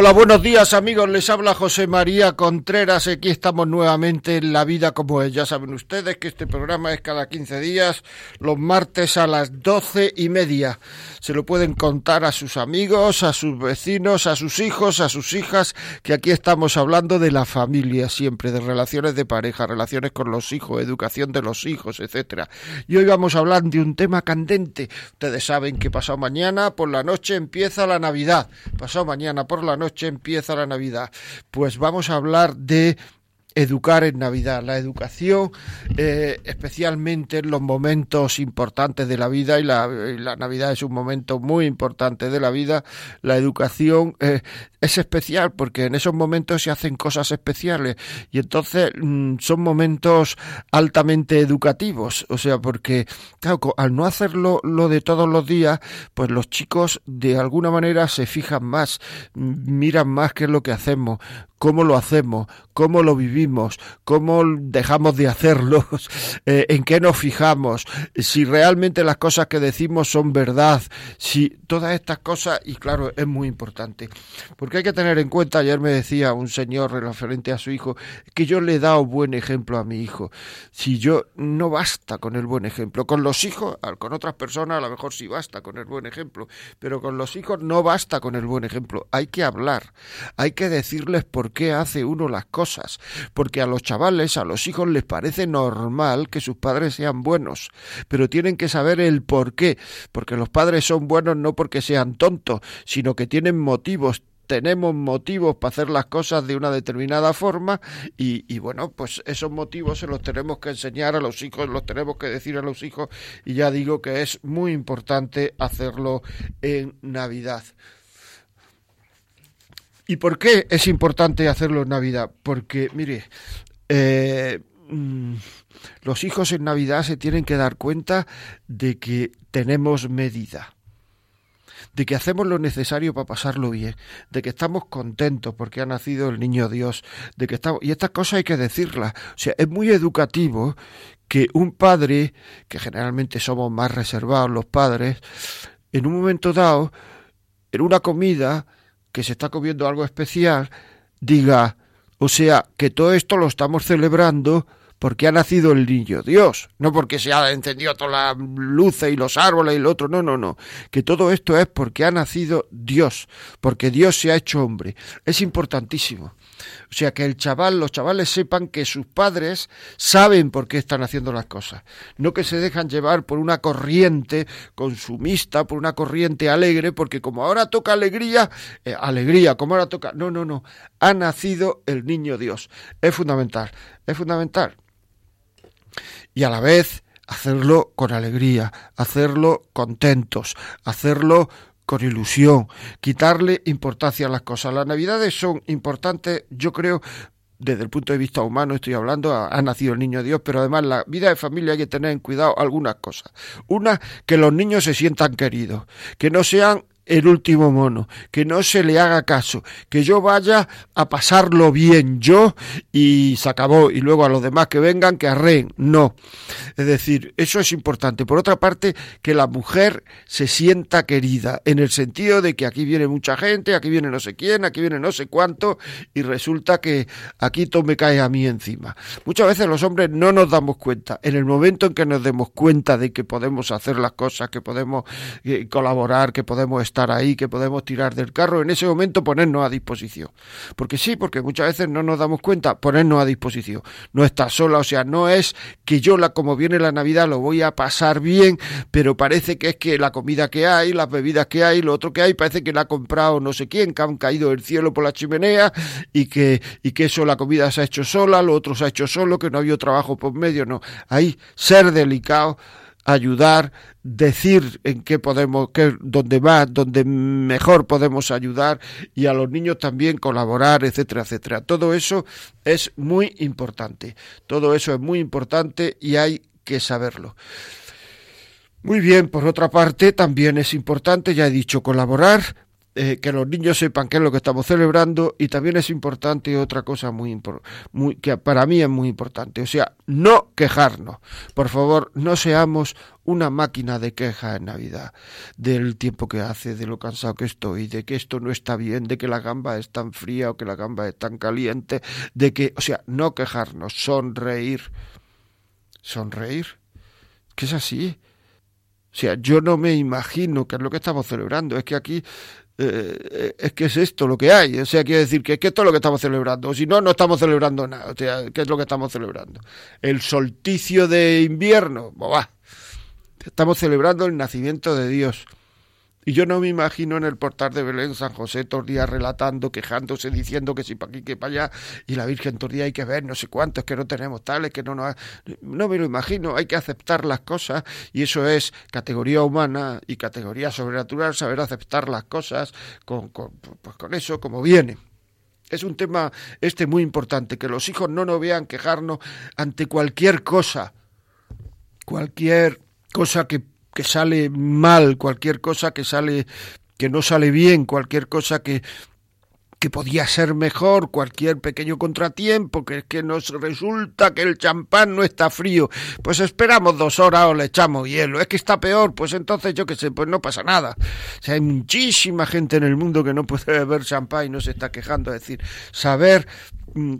Hola, buenos días amigos, les habla José María Contreras, aquí estamos nuevamente en La Vida como es. Ya saben ustedes que este programa es cada 15 días, los martes a las doce y media. Se lo pueden contar a sus amigos, a sus vecinos, a sus hijos, a sus hijas, que aquí estamos hablando de la familia siempre, de relaciones de pareja, relaciones con los hijos, educación de los hijos, etcétera. Y hoy vamos a hablar de un tema candente. Ustedes saben que pasado mañana por la noche empieza la Navidad. Pasado mañana por la noche empieza la Navidad. Pues vamos a hablar de educar en Navidad. La educación, eh, especialmente en los momentos importantes de la vida, y la, Navidad es un momento muy importante de la vida, la educación eh, es especial porque en esos momentos se hacen cosas especiales y entonces mm, son momentos altamente educativos. O sea, porque al no hacerlo lo de todos los días, pues los chicos de alguna manera se fijan más, miran más qué es lo que hacemos, cómo lo hacemos, cómo lo vivimos, cómo dejamos de hacerlo, eh, en qué nos fijamos, si realmente las cosas que decimos son verdad, si todas estas cosas, y claro, es muy importante. Porque hay que tener en cuenta, ayer me decía un señor referente a su hijo, que yo le he dado buen ejemplo a mi hijo. Si yo no basta con el buen ejemplo, con los hijos, con otras personas a lo mejor sí basta con el buen ejemplo, pero con los hijos no basta con el buen ejemplo, hay que hablar, hay que decirles por qué hace uno las cosas, porque a los chavales, a los hijos les parece normal que sus padres sean buenos, pero tienen que saber el por qué, porque los padres son buenos no porque sean tontos, sino que tienen motivos, tenemos motivos para hacer las cosas de una determinada forma y, y, bueno, pues esos motivos se los tenemos que enseñar a los hijos, los tenemos que decir a los hijos y ya digo que es muy importante hacerlo en Navidad. ¿Y por qué es importante hacerlo en Navidad? Porque, mire, eh, mm, los hijos en Navidad se tienen que dar cuenta de que tenemos medida de que hacemos lo necesario para pasarlo bien, de que estamos contentos porque ha nacido el niño Dios, de que estamos y estas cosas hay que decirlas. O sea, es muy educativo que un padre, que generalmente somos más reservados los padres, en un momento dado, en una comida, que se está comiendo algo especial, diga, o sea, que todo esto lo estamos celebrando porque ha nacido el niño Dios, no porque se ha encendido todas las luces y los árboles y lo otro, no, no, no, que todo esto es porque ha nacido Dios, porque Dios se ha hecho hombre. Es importantísimo. O sea, que el chaval, los chavales sepan que sus padres saben por qué están haciendo las cosas. No que se dejan llevar por una corriente consumista, por una corriente alegre, porque como ahora toca alegría, eh, alegría, como ahora toca... No, no, no. Ha nacido el niño Dios. Es fundamental. Es fundamental. Y a la vez hacerlo con alegría, hacerlo contentos, hacerlo con ilusión, quitarle importancia a las cosas. Las navidades son importantes, yo creo, desde el punto de vista humano estoy hablando, ha, nacido el niño Dios, pero además la vida de familia hay que tener en cuidado algunas cosas. Una, que los niños se sientan queridos, que no sean el último mono, que no se le haga caso, que yo vaya a pasarlo bien yo y se acabó, y luego a los demás que vengan que arreen. No. Es decir, eso es importante. Por otra parte, que la mujer se sienta querida, en el sentido de que aquí viene mucha gente, aquí viene no sé quién, aquí viene no sé cuánto, y resulta que aquí todo me cae a mí encima. Muchas veces los hombres no nos damos cuenta. En el momento en que nos demos cuenta de que podemos hacer las cosas, que podemos eh, colaborar, que podemos estar ahí, que podemos tirar del carro, en ese momento ponernos a disposición. Porque sí, porque muchas veces no nos damos cuenta, ponernos a disposición. No está sola, o sea, no es que yo, la, como viene la Navidad, lo voy a pasar bien, pero parece que es que la comida que hay, las bebidas que hay, lo otro que hay, parece que la ha comprado no sé quién, que han caído del cielo por la chimenea y que, y que eso la comida se ha hecho sola, lo otro se ha hecho solo, que no ha habido trabajo por medio, no. Ahí ser delicado ayudar, decir en qué podemos, qué, dónde más, dónde mejor podemos ayudar y a los niños también colaborar, etcétera, etcétera. Todo eso es muy importante. Todo eso es muy importante y hay que saberlo. Muy bien, por otra parte, también es importante, ya he dicho, colaborar, eh, que los niños sepan qué es lo que estamos celebrando y también es importante otra cosa muy, muy que para mí es muy importante, o sea, no quejarnos. Por favor, no seamos una máquina de queja en Navidad, del tiempo que hace, de lo cansado que estoy, de que esto no está bien, de que la gamba es tan fría o que la gamba es tan caliente, de que, o sea, no quejarnos, sonreír. Sonreír. Que es así. O sea, yo no me imagino que es lo que estamos celebrando. Es que aquí eh, es que es esto lo que hay. O sea, quiere decir que, que esto es lo que estamos celebrando. O si no, no estamos celebrando nada. O sea, ¿qué es lo que estamos celebrando? El solsticio de invierno. Boba. Estamos celebrando el nacimiento de Dios. Y yo no me imagino en el portal de Belén San José todos días relatando, quejándose, diciendo que si para aquí, que para allá, y la Virgen todos días hay que ver no sé cuántos, que no tenemos tales, que no nos... No me lo imagino, hay que aceptar las cosas, y eso es categoría humana y categoría sobrenatural, saber aceptar las cosas con, con, pues con eso como viene. Es un tema este muy importante, que los hijos no nos vean quejarnos ante cualquier cosa, cualquier cosa que que sale mal, cualquier cosa que sale que no sale bien, cualquier cosa que que podía ser mejor, cualquier pequeño contratiempo, que es que nos resulta que el champán no está frío, pues esperamos dos horas o le echamos hielo, es que está peor, pues entonces yo qué sé, pues no pasa nada. O sea, hay muchísima gente en el mundo que no puede beber champán y no se está quejando, es decir, saber mm,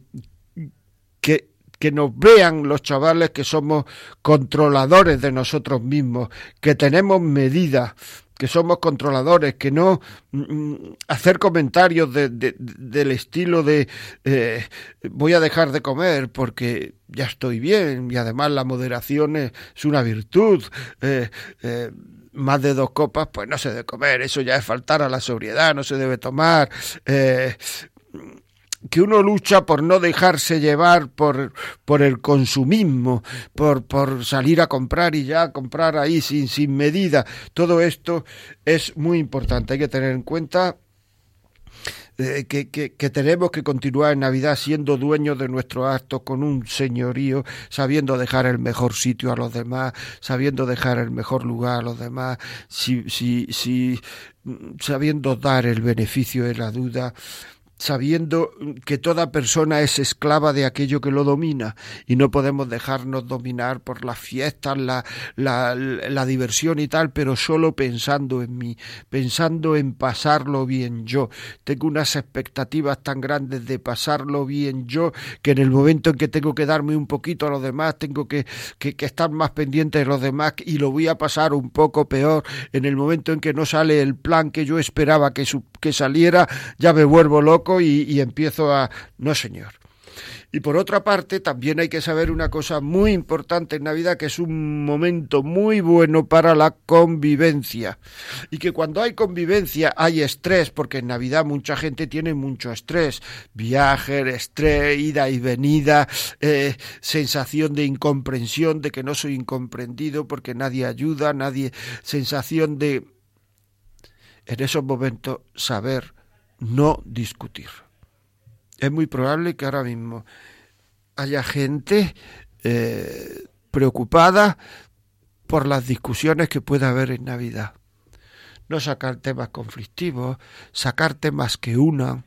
que que nos vean los chavales que somos controladores de nosotros mismos, que tenemos medidas, que somos controladores, que no mm, mm, hacer comentarios de, del estilo de eh, voy a dejar de comer porque ya estoy bien y además la moderación es, una virtud. Eh, eh, más de dos copas, pues no se debe comer, eso ya es faltar a la sobriedad, no se debe tomar que uno lucha por no dejarse llevar por, por el consumismo, por, por salir a comprar y ya comprar ahí sin, sin medida. Todo esto es muy importante. Hay que tener en cuenta eh, que, que, que, tenemos que continuar en Navidad siendo dueños de nuestros actos con un señorío, sabiendo dejar el mejor sitio a los demás, sabiendo dejar el mejor lugar a los demás, si, si, si, sabiendo dar el beneficio de la duda sabiendo que toda persona es esclava de aquello que lo domina y no podemos dejarnos dominar por las fiestas, la, la, la, diversión y tal, pero solo pensando en mí, pensando en pasarlo bien yo. Tengo unas expectativas tan grandes de pasarlo bien yo que en el momento en que tengo que darme un poquito a los demás, tengo que, que, que estar más pendiente de los demás y lo voy a pasar un poco peor. En el momento en que no sale el plan que yo esperaba que, su, que saliera, ya me vuelvo loco y, empiezo a... No, señor. Y por otra parte, también hay que saber una cosa muy importante en Navidad, que es un momento muy bueno para la convivencia. Y que cuando hay convivencia hay estrés, porque en Navidad mucha gente tiene mucho estrés. Viaje, estrés, ida y venida, eh, sensación de incomprensión, de que no soy incomprendido porque nadie ayuda, nadie... sensación de... En esos momentos saber no discutir. Es muy probable que ahora mismo haya gente eh, preocupada por las discusiones que pueda haber en Navidad. No sacar temas conflictivos, sacar temas que unan,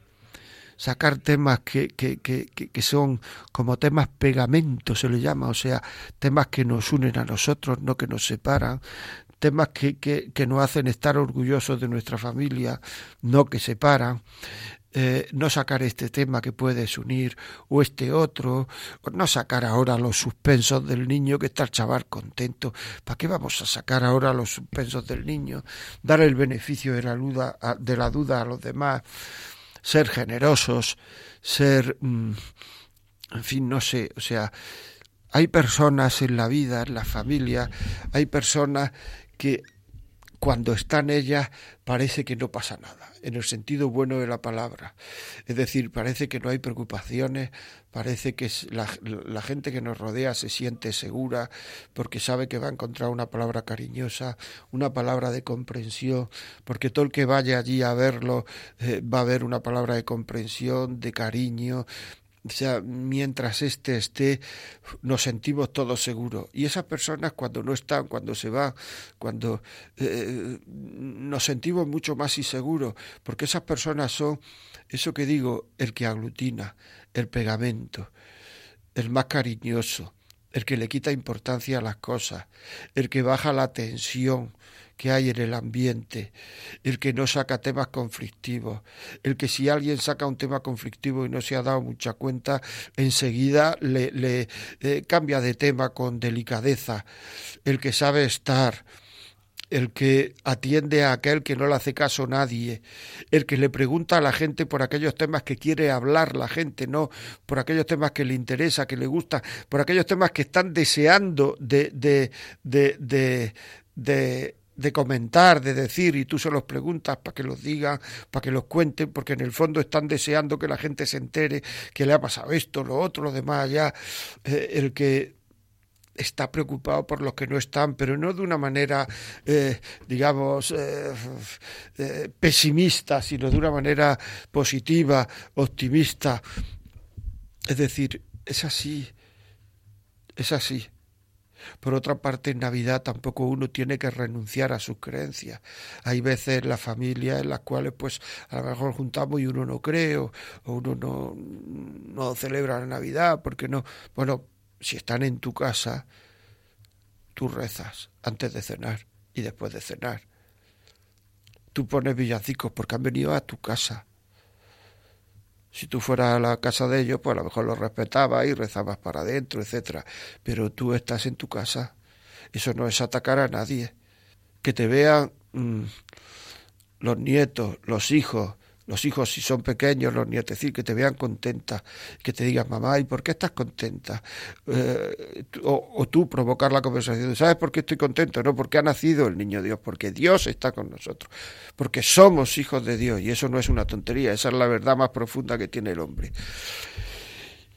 sacar temas que, que, que, que, son como temas pegamentos, se le llama, o sea, temas que nos unen a nosotros, no que nos separan, temas que, que, que nos hacen estar orgullosos de nuestra familia, no que separan. eh, no sacar este tema que puedes unir o este otro, no sacar ahora los suspensos del niño que está el chaval contento. ¿Para qué vamos a sacar ahora los suspensos del niño? Dar el beneficio de la duda a, de la duda a los demás, ser generosos, ser, mm, en fin, no sé, o sea, hay personas en la vida, en la familia, hay personas que cuando están ellas parece que no pasa nada, en el sentido bueno de la palabra. Es decir, parece que no hay preocupaciones, parece que la, gente que nos rodea se siente segura porque sabe que va a encontrar una palabra cariñosa, una palabra de comprensión, porque todo el que vaya allí a verlo eh, va a ver una palabra de comprensión, de cariño, o sea, mientras éste esté, nos sentimos todos seguros. Y esas personas cuando no están, cuando se van, cuando eh, nos sentimos mucho más inseguros, porque esas personas son, eso que digo, el que aglutina, el pegamento, el más cariñoso, el que le quita importancia a las cosas, el que baja la tensión, que hay en el ambiente, el que no saca temas conflictivos, el que si alguien saca un tema conflictivo y no se ha dado mucha cuenta, enseguida le, le eh, cambia de tema con delicadeza, el que sabe estar, el que atiende a aquel que no le hace caso a nadie, el que le pregunta a la gente por aquellos temas que quiere hablar la gente, no por aquellos temas que le interesa, que le gusta, por aquellos temas que están deseando de, de, de, de, de de comentar, de decir, y tú se los preguntas para que los digan, para que los cuenten, porque en el fondo están deseando que la gente se entere que le ha pasado esto, lo otro, lo demás allá, eh, el que está preocupado por los que no están, pero no de una manera, eh, digamos, eh, pesimista, sino de una manera positiva, optimista. Es decir, es así, es así. Por otra parte, en Navidad tampoco uno tiene que renunciar a sus creencias. Hay veces la familia en las cuales pues a lo mejor juntamos y uno no cree o, uno no, no celebra la Navidad porque no. Bueno, si están en tu casa, tú rezas antes de cenar y después de cenar. Tú pones villancicos porque han venido a tu casa si tú fueras a la casa de ellos, pues a lo mejor los respetabas y rezabas para adentro, etcétera. Pero tú estás en tu casa. Eso no es atacar a nadie. Que te vean mm, los nietos, los hijos, los hijos si son pequeños, los nietos, decir, que te vean contenta, que te digan, mamá, ¿y por qué estás contenta? Eh, o, tú provocar la conversación, ¿sabes por qué estoy contento? No, porque ha nacido el niño Dios, porque Dios está con nosotros, porque somos hijos de Dios, y eso no es una tontería, esa es la verdad más profunda que tiene el hombre.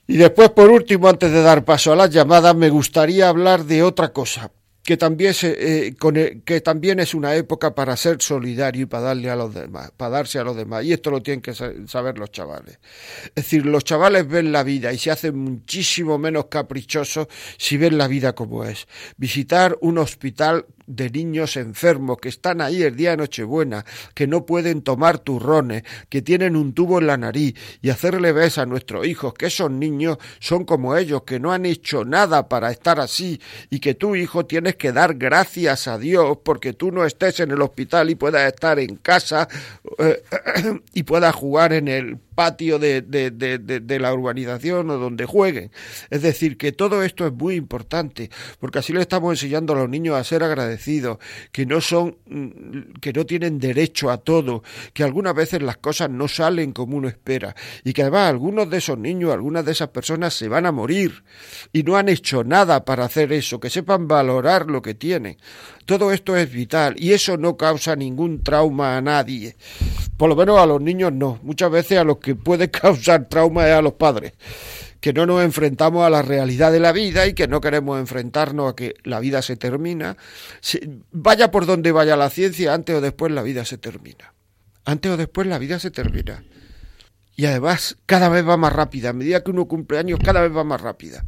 Y después, por último, antes de dar paso a las llamadas, me gustaría hablar de otra cosa, que también, eh, que también es una época para ser solidario y para darle a los demás, para darse a los demás. Y esto lo tienen que saber los chavales. Es decir, los chavales ven la vida y se hacen muchísimo menos caprichosos si ven la vida como es. Visitar un hospital de niños enfermos que están ahí el día de Nochebuena, que no pueden tomar turrones, que tienen un tubo en la nariz y hacerle ver a nuestros hijos que esos niños son como ellos, que no han hecho nada para estar así y que tu hijo tienes que dar gracias a Dios porque tú no estés en el hospital y puedas estar en casa eh, y puedas jugar en el patio de, de, de, de, la urbanización o donde jueguen. Es decir, que todo esto es muy importante, porque así le estamos enseñando a los niños a ser agradecidos, que no son, mm, que no tienen derecho a todo, que algunas veces las cosas no salen como uno espera, y que además algunos de esos niños, algunas de esas personas se van a morir y no han hecho nada para hacer eso, que sepan valorar lo que tienen. Todo esto es vital y eso no causa ningún trauma a nadie. Por lo menos a los niños no. Muchas veces a los que puede causar trauma es a los padres que no nos enfrentamos a la realidad de la vida y que no queremos enfrentarnos a que la vida se termina. vaya por donde vaya la ciencia, antes o después la vida se termina. Antes o después la vida se termina. Y además cada vez va más rápida. A medida que uno cumple años, cada vez va más rápida.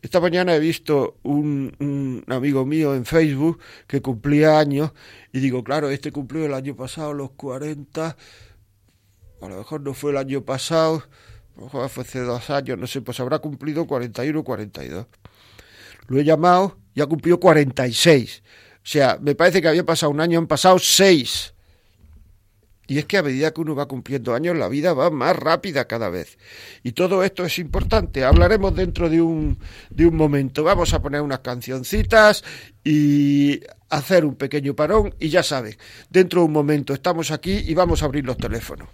Esta mañana he visto un, amigo mío en Facebook que cumplía años y digo, claro, este cumplió el año pasado los 40, a lo mejor no fue el año pasado, a lo mejor fue hace dos años, no sé, pues habrá cumplido 41 o 42. Lo he llamado y ha cumplido 46. O sea, me parece que había pasado un año, han pasado seis. Y es que a medida que uno va cumpliendo años, la vida va más rápida cada vez. Y todo esto es importante. Hablaremos dentro de un, de un momento. Vamos a poner unas cancioncitas y hacer un pequeño parón. Y ya saben, dentro de un momento estamos aquí y vamos a abrir los teléfonos.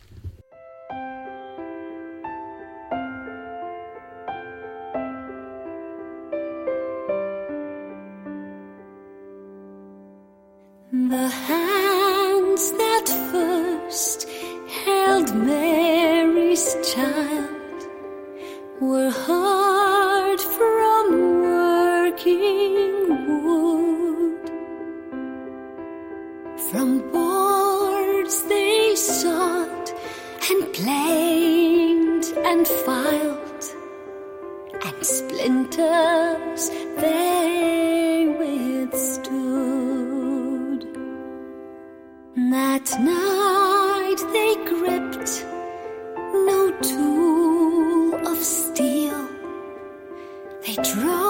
Planed and filed, and splinters they withstood. That night they gripped no tool of steel. They drove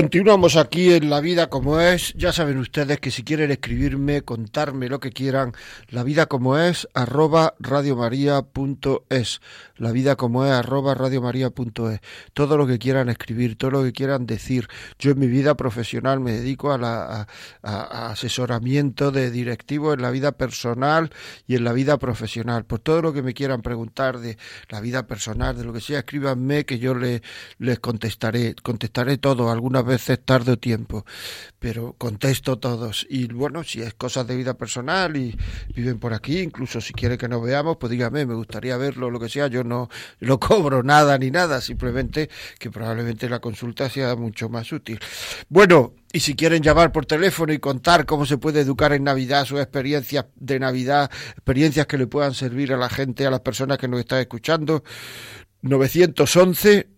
Continuamos aquí en La Vida como es. Ya saben ustedes que si quieren escribirme, contarme lo que quieran, la vida como es, arroba radiomaria.es. La vida como es, arroba radiomaria.es. Todo lo que quieran escribir, todo lo que quieran decir. Yo en mi vida profesional me dedico a, la, asesoramiento de directivos en la vida personal y en la vida profesional. Por todo lo que me quieran preguntar de la vida personal, de lo que sea, escríbanme que yo le, les contestaré. Contestaré todo, algunas veces tarde tiempo, pero contesto todos. Y bueno, si es cosas de vida personal y viven por aquí, incluso si quiere que nos veamos, pues dígame, me gustaría verlo, lo que sea. Yo no, no cobro nada ni nada, simplemente que probablemente la consulta sea mucho más útil. Bueno, y si quieren llamar por teléfono y contar cómo se puede educar en Navidad, sus experiencias de Navidad, experiencias que le puedan servir a la gente, a las personas que nos están escuchando, 911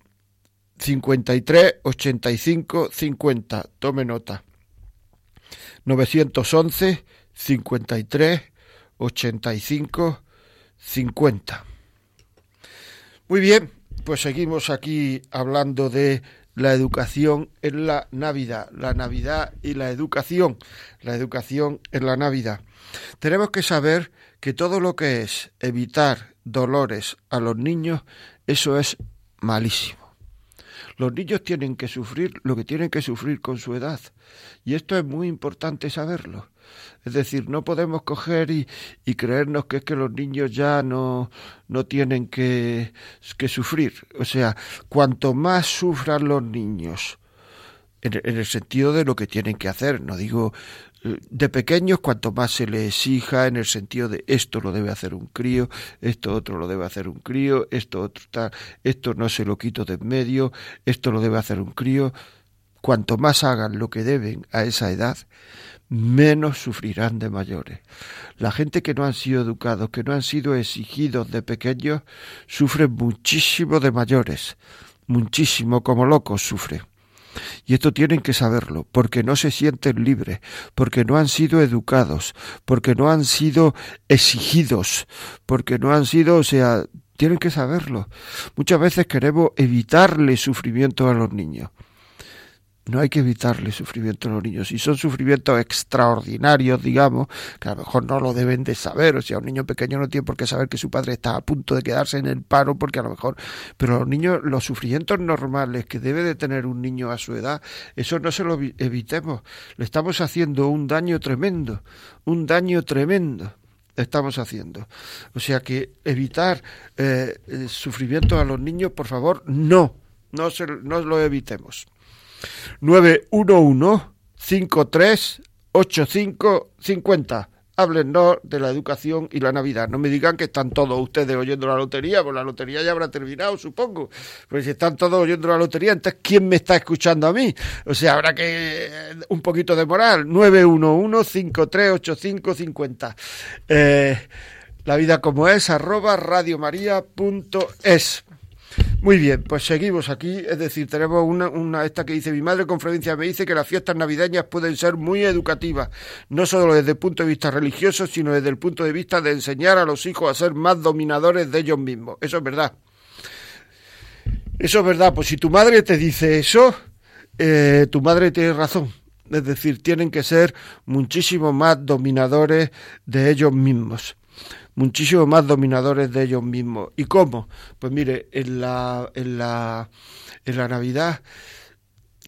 53 85 50. Tome nota. 911 53 85 50. Muy bien, pues seguimos aquí hablando de la educación en la Navidad, la Navidad y la educación, la educación en la Navidad. Tenemos que saber que todo lo que es evitar dolores a los niños, eso es malísimo. Los niños tienen que sufrir lo que tienen que sufrir con su edad. Y esto es muy importante saberlo. Es decir, no podemos coger y, y creernos que es que los niños ya no, no tienen que, que sufrir. O sea, cuanto más sufran los niños, en, en el sentido de lo que tienen que hacer, no digo de pequeños, cuanto más se les exija en el sentido de esto lo debe hacer un crío, esto otro lo debe hacer un crío, esto otro tal, esto no se lo quito de en medio, esto lo debe hacer un crío, cuanto más hagan lo que deben a esa edad, menos sufrirán de mayores. La gente que no han sido educados, que no han sido exigidos de pequeños, sufren muchísimo de mayores, muchísimo como locos sufren. Y esto tienen que saberlo, porque no se sienten libres, porque no han sido educados, porque no han sido exigidos, porque no han sido, o sea, tienen que saberlo. Muchas veces queremos evitarle sufrimiento a los niños. No hay que evitarle sufrimiento a los niños. Si son sufrimientos extraordinarios, digamos, que a lo mejor no lo deben de saber, o sea, un niño pequeño no tiene por qué saber que su padre está a punto de quedarse en el paro, porque a lo mejor, pero los niños, los sufrimientos normales que debe de tener un niño a su edad, eso no se lo evitemos. Le estamos haciendo un daño tremendo, un daño tremendo estamos haciendo. O sea que evitar eh, sufrimiento a los niños, por favor, no, no, se, no lo evitemos. 911 53 85 50. Háblenos de la educación y la Navidad. No me digan que están todos ustedes oyendo la lotería, pues la lotería ya habrá terminado, supongo. Pero si están todos oyendo la lotería, entonces ¿quién me está escuchando a mí? O sea, habrá que un poquito de moral. 911 5385 50. Eh, la vida como es, arroba radiomaria.es. Muy bien, pues seguimos aquí, es decir, tenemos una, una, esta que dice mi madre con frecuencia me dice que las fiestas navideñas pueden ser muy educativas, no solo desde el punto de vista religioso, sino desde el punto de vista de enseñar a los hijos a ser más dominadores de ellos mismos. Eso es verdad. Eso es verdad, pues si tu madre te dice eso, eh, tu madre tiene razón. Es decir, tienen que ser muchísimo más dominadores de ellos mismos muchísimo más dominadores de ellos mismos. ¿Y cómo? Pues mire, en la, en la, en la Navidad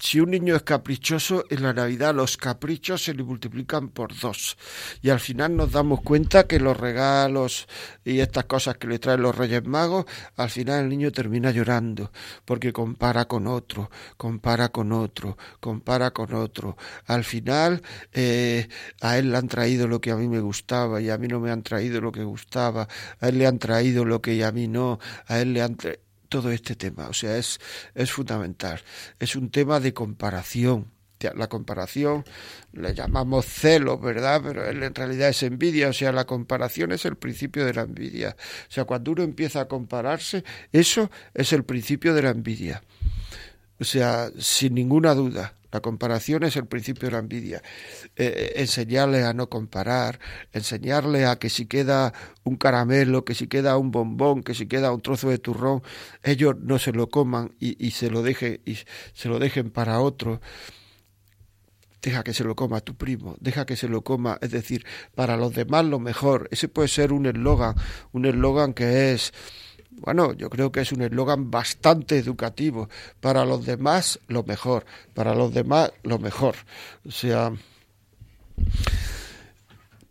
si un niño es caprichoso, en la Navidad los caprichos se le multiplican por dos. Y al final nos damos cuenta que los regalos y estas cosas que le traen los Reyes Magos, al final el niño termina llorando, porque compara con otro, compara con otro, compara con otro. Al final eh, a él le han traído lo que a mí me gustaba y a mí no me han traído lo que gustaba, a él le han traído lo que a mí no, a él le han traído todo este tema. O sea, es, es fundamental. Es un tema de comparación. La comparación le llamamos celo, ¿verdad? Pero en realidad es envidia. O sea, la comparación es el principio de la envidia. O sea, cuando uno empieza a compararse, eso es el principio de la envidia. O sea, sin ninguna duda. La comparación es el principio de la envidia. Eh, enseñarle a no comparar, enseñarle a que si queda un caramelo, que si queda un bombón, que si queda un trozo de turrón, ellos no se lo coman y, se lo dejen y se lo dejen para otro. Deja que se lo coma tu primo, deja que se lo coma, es decir, para los demás lo mejor. Ese puede ser un eslogan, un eslogan que es bueno, yo creo que es un eslogan bastante educativo. Para los demás, lo mejor. Para los demás, lo mejor. O sea,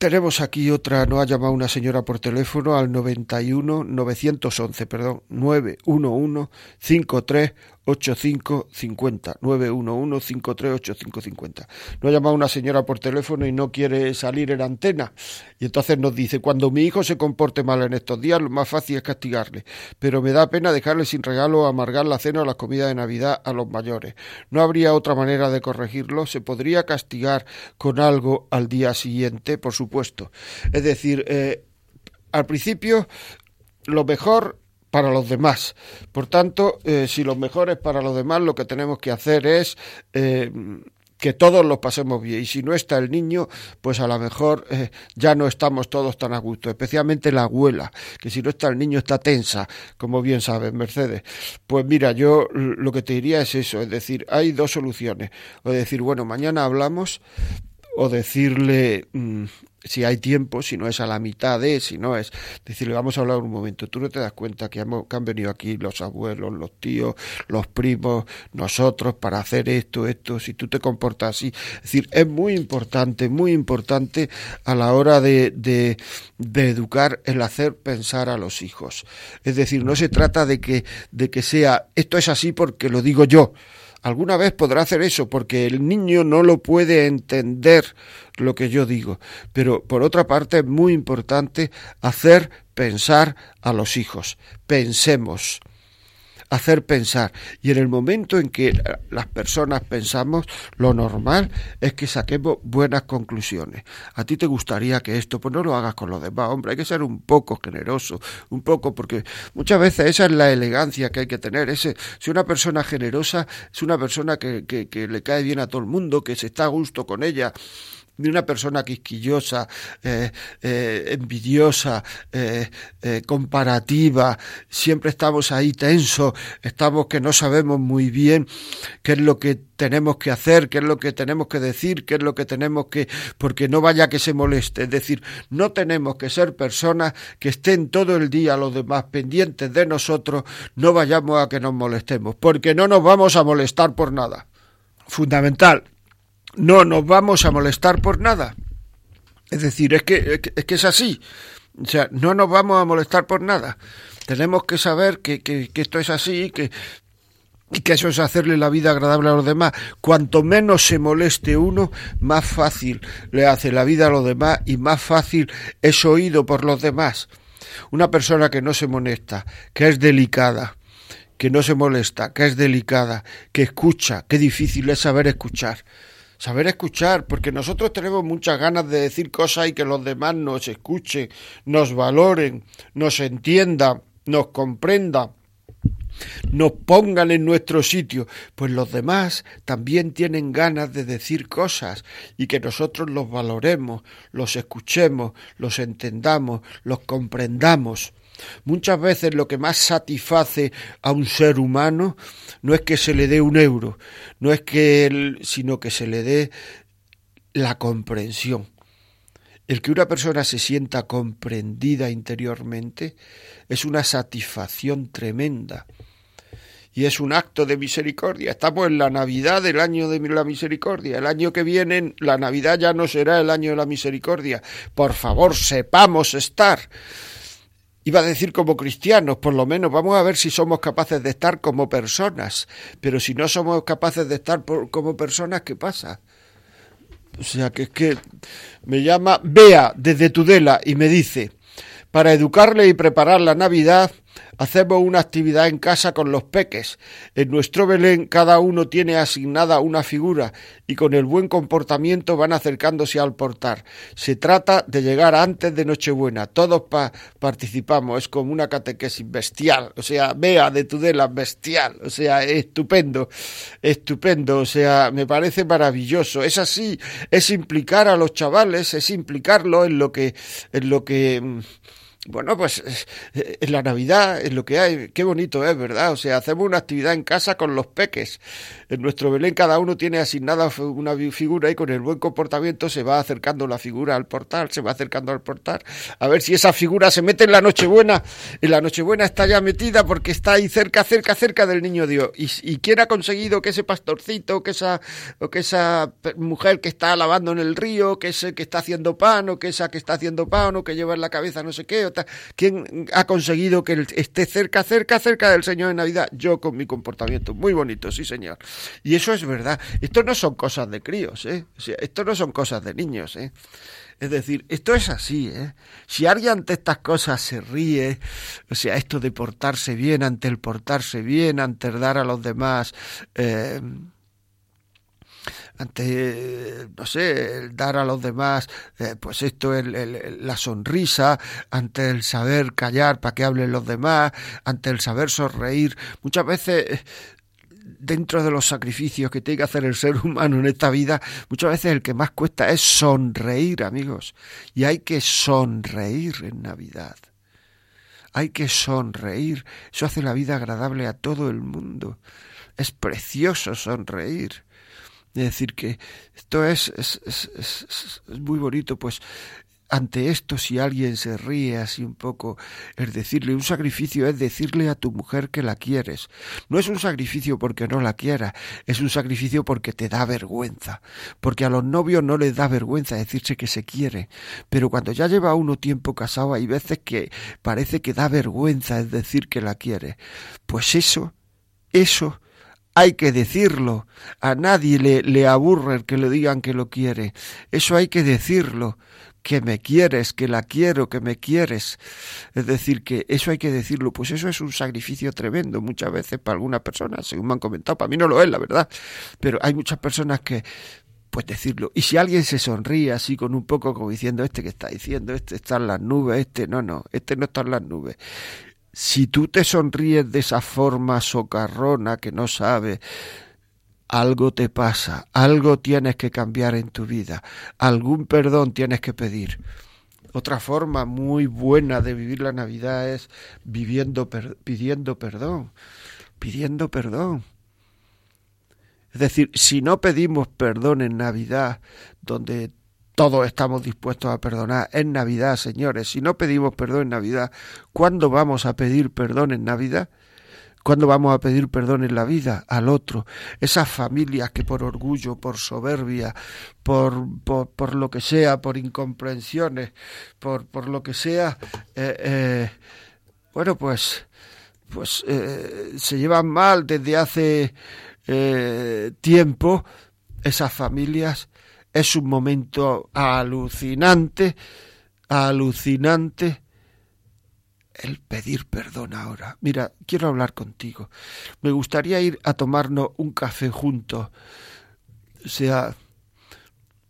tenemos aquí otra, nos ha llamado una señora por teléfono al 91 911, perdón, 911 53 8550 911 538550 Nos ha llamado una señora por teléfono y no quiere salir en antena. Y entonces nos dice cuando mi hijo se comporte mal en estos días lo más fácil es castigarle pero me da pena dejarle sin regalo amargar la cena o la comida de navidad a los mayores. No habría otra manera de corregirlo se podría castigar con algo al día siguiente por supuesto es decir eh, al principio lo mejor para los demás. Por tanto, eh, si lo mejor es para los demás, lo que tenemos que hacer es eh, que todos los pasemos bien. Y si no está el niño, pues a lo mejor eh, ya no estamos todos tan a gusto, especialmente la abuela, que si no está el niño está tensa, como bien sabes, Mercedes. Pues mira, yo lo que te diría es eso, es decir, hay dos soluciones. O decir, bueno, mañana hablamos o decirle mm, si hay tiempo, si no es a la mitad de, si no es decirle vamos a hablar un momento, tú no te das cuenta que, que han venido aquí los abuelos, los tíos, los primos, nosotros para hacer esto, esto, si tú te comportas así, es decir, es muy importante, muy importante a la hora de, de, de educar el hacer pensar a los hijos, es decir, no se trata de que, de que sea esto es así porque lo digo yo, alguna vez podrá hacer eso porque el niño no lo puede entender lo que yo digo. Pero por otra parte es muy importante hacer pensar a los hijos. Pensemos hacer pensar. Y en el momento en que las personas pensamos, lo normal es que saquemos buenas conclusiones. A ti te gustaría que esto, pues no lo hagas con los demás, hombre, hay que ser un poco generoso, un poco, porque muchas veces esa es la elegancia que hay que tener. Ese, si una persona generosa es una persona que, que, que le cae bien a todo el mundo, que se está a gusto con ella, de una persona quisquillosa, eh, eh, envidiosa, eh, comparativa, siempre estamos ahí tensos, estamos que no sabemos muy bien qué es lo que tenemos que hacer, qué es lo que tenemos que decir, qué es lo que tenemos que, porque no vaya que se moleste. Es decir, no tenemos que ser personas que estén todo el día los demás pendientes de nosotros, no vayamos a que nos molestemos, porque no nos vamos a molestar por nada. Fundamental, no nos vamos a molestar por nada. Es decir, es que, es que es así. O sea, no nos vamos a molestar por nada. Tenemos que saber que, que, que esto es así que, y que eso es hacerle la vida agradable a los demás. Cuanto menos se moleste uno, más fácil le hace la vida a los demás y más fácil es oído por los demás. Una persona que no se molesta, que es delicada, que no se molesta, que es delicada, que escucha, qué difícil es saber escuchar saber escuchar, porque nosotros tenemos muchas ganas de decir cosas y que los demás nos escuchen, nos valoren, nos entiendan, nos comprendan nos pongan en nuestro sitio, pues los demás también tienen ganas de decir cosas y que nosotros los valoremos, los escuchemos, los entendamos, los comprendamos. Muchas veces lo que más satisface a un ser humano no es que se le dé un euro, no es que sino que se le dé la comprensión. El que una persona se sienta comprendida interiormente es una satisfacción tremenda y es un acto de misericordia. Estamos en la Navidad del año de la misericordia. El año que viene la Navidad ya no será el año de la misericordia. Por favor, sepamos estar Iba a decir como cristianos, por lo menos vamos a ver si somos capaces de estar como personas, pero si no somos capaces de estar como personas, ¿qué pasa? O sea, que es que me llama Bea desde Tudela y me dice, para educarle y preparar la Navidad, Hacemos una actividad en casa con los peques. En nuestro Belén cada uno tiene asignada una figura y con el buen comportamiento van acercándose al portal. Se trata de llegar antes de Nochebuena. Todos participamos. Es como una catequesis bestial. O sea, vea de Tudela, bestial. O sea, estupendo. Estupendo. O sea, me parece maravilloso. Es así. Es implicar a los chavales, es implicarlo en lo que, en lo que mm, bueno, pues eh, en la Navidad es lo que hay, qué bonito es, ¿verdad? O sea, hacemos una actividad en casa con los peques. En nuestro Belén cada uno tiene asignada una figura y con el buen comportamiento se va acercando la figura al portal, se va acercando al portal, a ver si esa figura se mete en la Nochebuena. En la Nochebuena está ya metida porque está ahí cerca, cerca, cerca del niño Dios. ¿Y, y quién ha conseguido que ese pastorcito, que esa, o que esa mujer que está lavando en el río, que ese que está haciendo pan, o que esa que está haciendo pan, o que lleva en la cabeza no sé qué, ¿Quién ha conseguido que esté cerca, cerca, cerca del Señor en Navidad? Yo con mi comportamiento. Muy bonito, sí, Señor. Y eso es verdad. Esto no son cosas de críos, ¿eh? esto no son cosas de niños, ¿eh? Es decir, esto es así, ¿eh? Si alguien ante estas cosas se ríe, o sea, esto de portarse bien, ante el portarse bien, ante el dar a los demás, eh, ante, no sé, dar a los demás, eh, pues esto, es la sonrisa, ante el saber callar para que hablen los demás, ante el saber sonreír. Muchas veces dentro de los sacrificios que tiene que hacer el ser humano en esta vida, muchas veces el que más cuesta es sonreír, amigos. Y hay que sonreír en Navidad. Hay que sonreír. Eso hace la vida agradable a todo el mundo. Es precioso sonreír. Es decir, que esto es, es, es, muy bonito, pues ante esto si alguien se ríe así un poco, es decirle, un sacrificio es decirle a tu mujer que la quieres. No es un sacrificio porque no la quiera, es un sacrificio porque te da vergüenza, porque a los novios no les da vergüenza decirse que se quiere, pero cuando ya lleva uno tiempo casado hay veces que parece que da vergüenza es decir que la quiere. Pues eso, eso hay que decirlo. A nadie le, aburre que le digan que lo quiere. Eso hay que decirlo. Que me quieres, que la quiero, que me quieres. Es decir, que eso hay que decirlo. Pues eso es un sacrificio tremendo muchas veces para algunas personas, según me han comentado. Para mí no lo es, la verdad. Pero hay muchas personas que pues decirlo. Y si alguien se sonríe así con un poco como diciendo, este que está diciendo, este está en las nubes, este no, no, este no está en las nubes si tú te sonríes de esa forma socarrona que no sabes, algo te pasa, algo tienes que cambiar en tu vida, algún perdón tienes que pedir. Otra forma muy buena de vivir la Navidad es viviendo, pidiendo perdón, pidiendo perdón. Es decir, si no pedimos perdón en Navidad, donde todos estamos dispuestos a perdonar. En Navidad, señores, si no pedimos perdón en Navidad, ¿cuándo vamos a pedir perdón en Navidad? ¿Cuándo vamos a pedir perdón en la vida al otro? Esas familias que por orgullo, por soberbia, por, por, lo que sea, por incomprensiones, por, por lo que sea, eh, eh, bueno, pues, pues eh, se llevan mal desde hace tiempo esas familias es un momento alucinante, alucinante el pedir perdón ahora. Mira, quiero hablar contigo. Me gustaría ir a tomarnos un café juntos. O sea,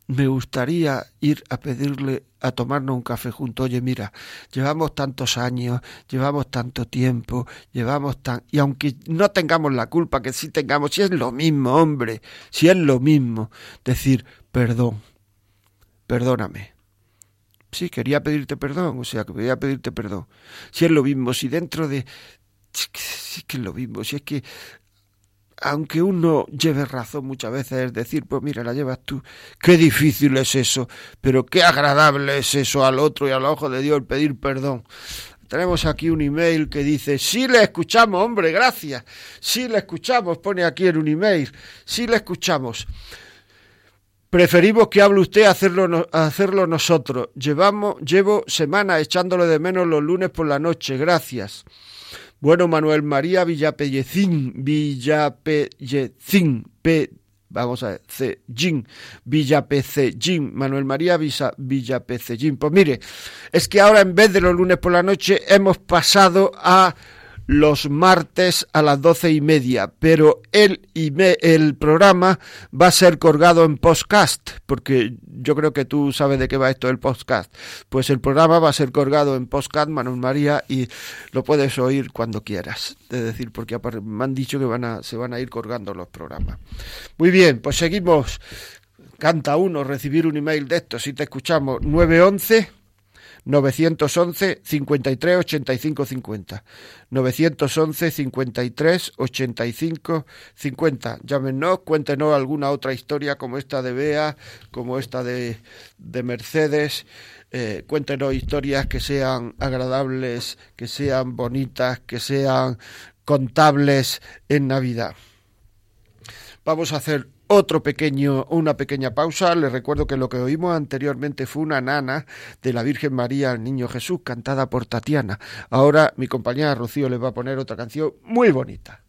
me gustaría ir a pedirle a tomarnos un café juntos. Oye, mira, llevamos tantos años, llevamos tanto tiempo, llevamos tan... Y aunque no tengamos la culpa, que sí tengamos, si es lo mismo, hombre, si es lo mismo, decir, perdón, perdóname. Sí, quería pedirte perdón, o sea, que quería pedirte perdón. Si es lo mismo, si dentro de... Sí que es lo mismo, si es que aunque uno lleve razón muchas veces, es decir, pues mira, la llevas tú, qué difícil es eso, pero qué agradable es eso al otro y al ojo de Dios pedir perdón. Tenemos aquí un email que dice, sí le escuchamos, hombre, gracias, sí le escuchamos, pone aquí en un email, sí le escuchamos. Preferimos que hable usted a hacerlo, hacerlo nosotros. Llevamos, llevo semanas echándole de menos los lunes por la noche. Gracias. Bueno, Manuel María Villapellecín, Villapellecín, P, vamos a ver, C, Jin, Villapecellín, Manuel María Visa, Villapecellín. Pues mire, es que ahora en vez de los lunes por la noche hemos pasado a los martes a las doce y media, pero el, el programa va a ser colgado en podcast, porque yo creo que tú sabes de qué va esto del podcast. Pues el programa va a ser colgado en podcast, Manuel María, y lo puedes oír cuando quieras. Es decir, porque me han dicho que van a, se van a ir colgando los programas. Muy bien, pues seguimos. Canta uno recibir un email de esto, si te escuchamos, 911 911 53 85 50. 911 53 85 50. Llámenos, cuéntenos alguna otra historia como esta de Bea, como esta de, de Mercedes. Eh, cuéntenos historias que sean agradables, que sean bonitas, que sean contables en Navidad. Vamos a hacer otro pequeño, una pequeña pausa. Les recuerdo que lo que oímos anteriormente fue una nana de la Virgen María al Niño Jesús, cantada por Tatiana. Ahora mi compañera Rocío les va a poner otra canción muy bonita.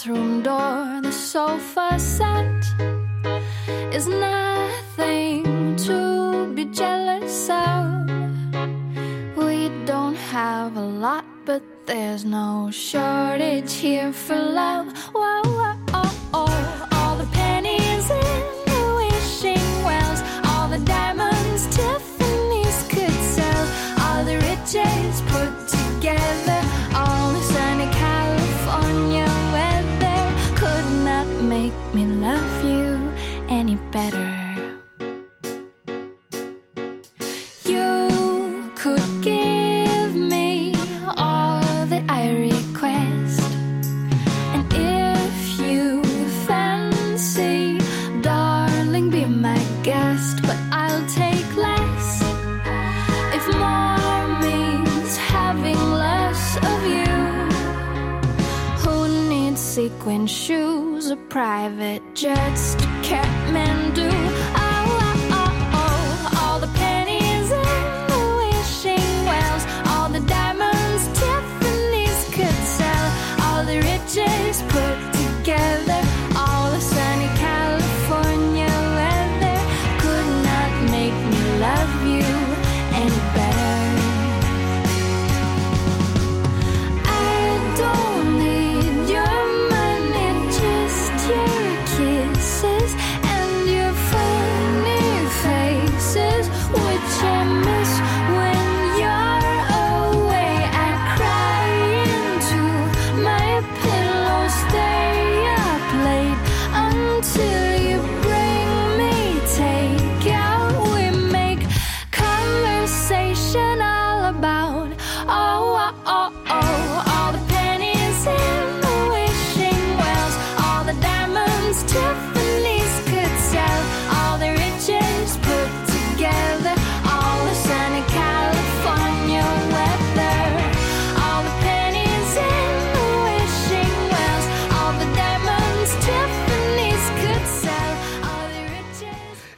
bathroom door, the is nothing to be jealous of. We don't have a lot, but there's no shortage here for love. Whoa, whoa, oh, oh. All the pennies in the wishing wells, all the diamonds Tiffany's could sell, all the riches shoes, a private jets to Kathmandu.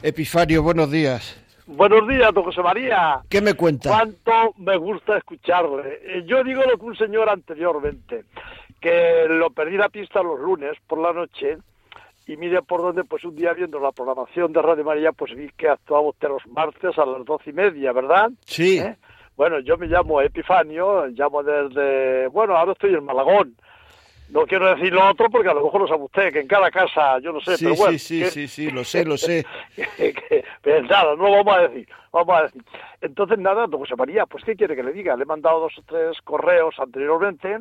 Epifanio, buenos días. Buenos días, don José María. ¿Qué me cuenta? Cuánto me gusta escucharle. Eh, Yo digo lo que un señor anteriormente, que lo perdí la pista los lunes por la noche y mire por dónde, pues un día viendo la programación de Radio María, pues vi que actuaba usted los martes a las doce y media, ¿verdad? Sí. ¿Eh? Bueno, yo me llamo Epifanio, llamo desde, bueno, ahora estoy en Malagón. No quiero decir lo otro porque a lo mejor lo sabe usted, que en cada casa, yo no sé, Sí, pero bueno. sí, sí, que- sí, sí, lo sé, lo sé. que- que- pero nada, no lo vamos a decir, vamos a decir. Entonces, nada, don José María, pues ¿qué quiere que le diga? Le he mandado dos o tres correos anteriormente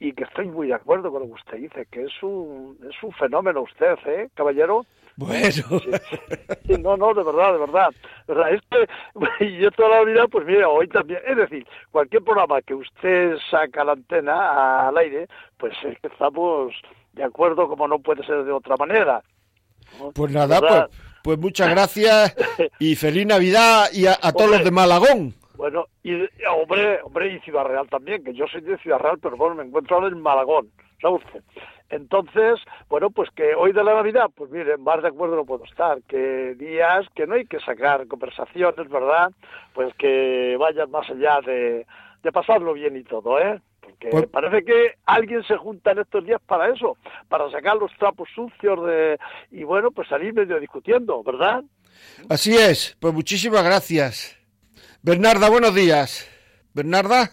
y que estoy muy de acuerdo con lo que usted dice, que es un, es un fenómeno usted, ¿eh, caballero? Bueno, Sí, no, no, de verdad, de verdad. De verdad, es que y yo toda la vida, pues mire, hoy también, es decir, cualquier programa que usted saca la antena, al aire, pues es que estamos de acuerdo como no puede ser de otra manera. ¿no? pues nada, pues, pues muchas gracias y feliz Navidad y a, a todos los de Malagón. Bueno, y hombre, hombre, y Ciudad Real también, que yo soy de Ciudad Real, pero bueno, me encuentro ahora en Malagón, ¿sabe usted? Entonces, bueno, pues que hoy de la Navidad, pues mire, más de acuerdo no puedo estar, que días que no hay que sacar conversaciones, ¿verdad? Pues que vayan más allá de, de pasarlo bien y todo, ¿eh? Porque Pues- parece que alguien se junta en estos días para eso, para sacar los trapos sucios de y bueno, pues salir medio discutiendo, ¿verdad? Así es, pues muchísimas gracias. Bernarda, buenos días. Bernarda,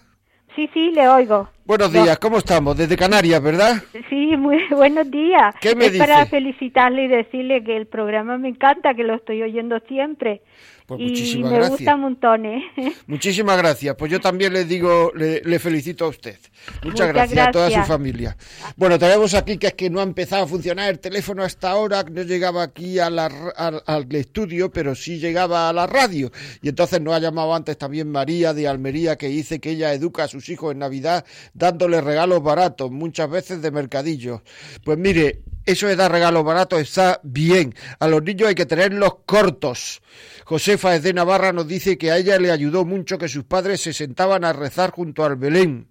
Sí, sí, le oigo. Buenos No. días, ¿cómo estamos? Desde Canarias, ¿verdad? Sí, muy buenos días. ¿Qué me es para felicitarle y decirle que el programa me encanta, que lo estoy oyendo siempre. Pues y muchísimas me gracias. gusta montones. Muchísimas gracias. Pues yo también le digo, le, le felicito a usted. Muchas, Muchas gracias, a toda su familia. Bueno, tenemos aquí que es que no ha empezado a funcionar el teléfono hasta ahora, no llegaba aquí a la al, al estudio, pero sí llegaba a la radio. Y entonces nos ha llamado antes también María de Almería, que dice que ella educa a sus hijos en Navidad dándoles regalos baratos, muchas veces de mercadillo. Pues mire, eso de dar regalos baratos está bien. A los niños hay que tenerlos cortos. Josefa desde Navarra nos dice que a ella le ayudó mucho que sus padres se sentaban a rezar junto al Belén.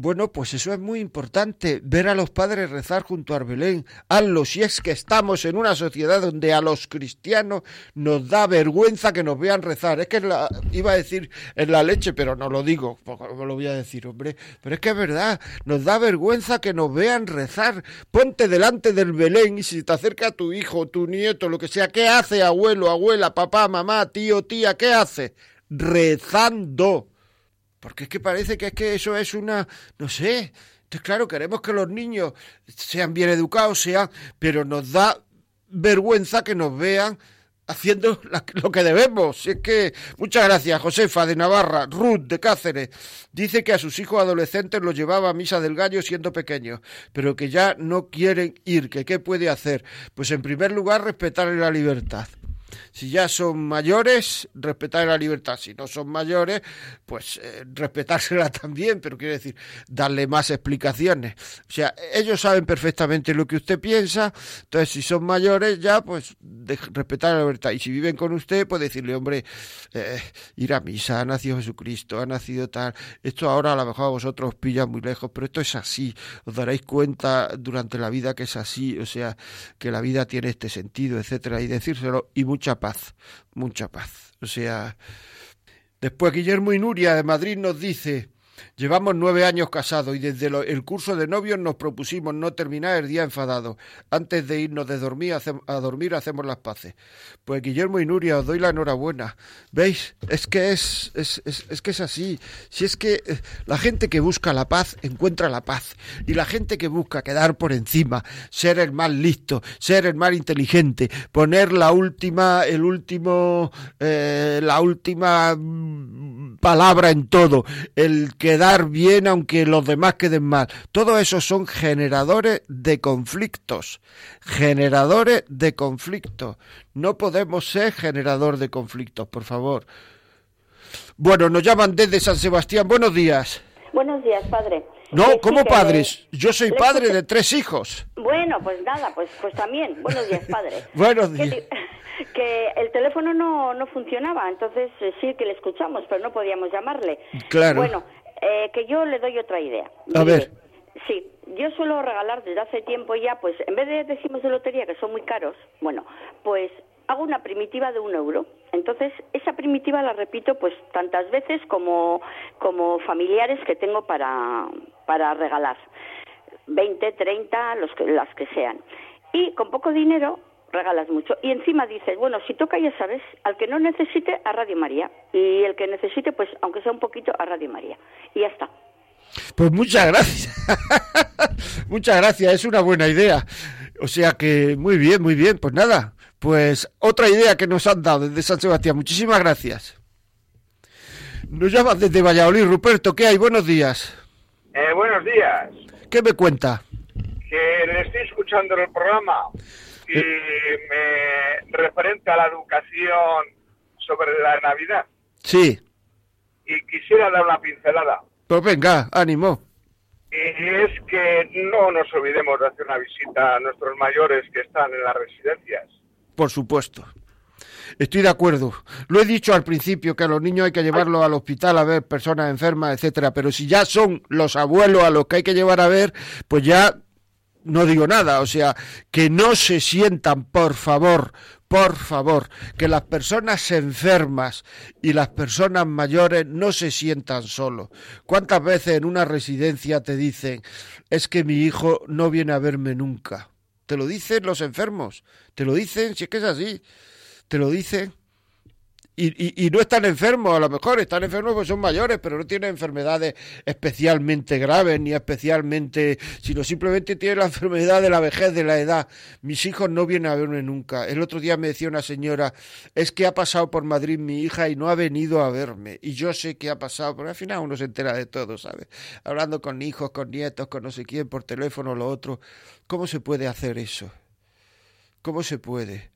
Bueno, pues eso es muy importante, ver a los padres rezar junto al Belén. Hazlo, si es que estamos en una sociedad donde a los cristianos nos da vergüenza que nos vean rezar. Es que iba a decir en la leche, pero no lo digo, no lo voy a decir, hombre. Pero es que es verdad, nos da vergüenza que nos vean rezar. Ponte delante del Belén y si te acerca tu hijo, tu nieto, lo que sea, ¿qué hace abuelo, abuela, papá, mamá, tío, tía? ¿Qué hace? Rezando. Porque es que parece que es que eso es una, no sé. Entonces, claro, queremos que los niños sean bien educados, sean, pero nos da vergüenza que nos vean haciendo lo que debemos. Es que, muchas gracias, Josefa de Navarra, Ruth de Cáceres. Dice que a sus hijos adolescentes los llevaba a misa del gallo siendo pequeños, pero que ya no quieren ir, que qué puede hacer. Pues en primer lugar, respetarle la libertad. Si ya son mayores, respetar la libertad. Si no son mayores, pues eh, respetársela también, pero quiere decir, darle más explicaciones. O sea, ellos saben perfectamente lo que usted piensa, entonces si son mayores ya, pues de- respetar la libertad. Y si viven con usted, pues decirle, hombre, eh, ir a misa, ha nacido Jesucristo, ha nacido tal. Esto ahora a lo mejor a vosotros os pilla muy lejos, pero esto es así. Os daréis cuenta durante la vida que es así, o sea, que la vida tiene este sentido, etcétera, y decírselo, y mucha paz, mucha paz. O sea, después Guillermo y Nuria de Madrid nos dice, llevamos nueve años casados y desde lo- el curso de novios nos propusimos no terminar el día enfadados. Antes de irnos de dormir, a dormir hacemos las paces. Pues Guillermo y Nuria, os doy la enhorabuena. ¿Veis? Es que es, es, es, que es así. Si es que eh, la gente que busca la paz encuentra la paz. Y la gente que busca quedar por encima, ser el más listo, ser el más inteligente, poner la última, el último, eh, la última mm, palabra en todo, el quedar bien aunque los demás queden mal. Todo eso son generadores de conflictos. Generadores de conflictos. No podemos ser generador de conflictos, por favor. Bueno, nos llaman desde San Sebastián. Buenos días. Buenos días, padre. No, ¿cómo que padres? Yo soy padre de tres hijos. Bueno, pues nada, pues pues también. Buenos días, padre. Buenos días. Que el teléfono no, no funcionaba, entonces eh, sí que le escuchamos, pero no podíamos llamarle. Claro. Bueno, eh, que yo le doy otra idea. A ver. Sí, yo suelo regalar desde hace tiempo ya, pues en vez de decimos de lotería que son muy caros, bueno, pues hago una primitiva de un euro. Entonces, esa primitiva la repito pues tantas veces como, como familiares que tengo para, para regalar. 20, 30, los que, las que sean. Y con poco dinero regalas mucho. Y encima dices, bueno, si toca ya sabes, al que no necesite, a Radio María. Y el que necesite, pues aunque sea un poquito, a Radio María. Y ya está. Pues muchas gracias. muchas gracias, es una buena idea. O sea que muy bien, muy bien. Pues nada, pues otra idea que nos han dado desde San Sebastián. Muchísimas gracias. Nos llaman desde Valladolid, Ruperto. ¿Qué hay? Buenos días. Eh, buenos días. ¿Qué me cuenta? Que le estoy escuchando el programa y me referente a la educación sobre la Navidad Sí. y quisiera dar una pincelada. Pues venga, ánimo. Y es que no nos olvidemos de hacer una visita a nuestros mayores que están en las residencias. Por supuesto. Estoy de acuerdo. Lo he dicho al principio que a los niños hay que llevarlos al hospital a ver personas enfermas, etcétera, pero si ya son los abuelos a los que hay que llevar a ver, pues ya no digo nada, o sea, que no se sientan, por favor, por favor, que las personas enfermas y las personas mayores no se sientan solos. ¿Cuántas veces en una residencia te dicen, es que mi hijo no viene a verme nunca? Te lo dicen los enfermos, te lo dicen, si es que es así, te lo dicen. Y, y, no están enfermos, a lo mejor están enfermos porque son mayores, pero no tienen enfermedades especialmente graves ni especialmente, sino simplemente tienen la enfermedad de la vejez, de la edad. Mis hijos no vienen a verme nunca. El otro día me decía una señora, es que ha pasado por Madrid mi hija y no ha venido a verme. Y yo sé que ha pasado, porque al final uno se entera de todo, ¿sabes? Hablando con hijos, con nietos, con no sé quién, por teléfono, lo otro. ¿Cómo se puede hacer eso? ¿Cómo se puede?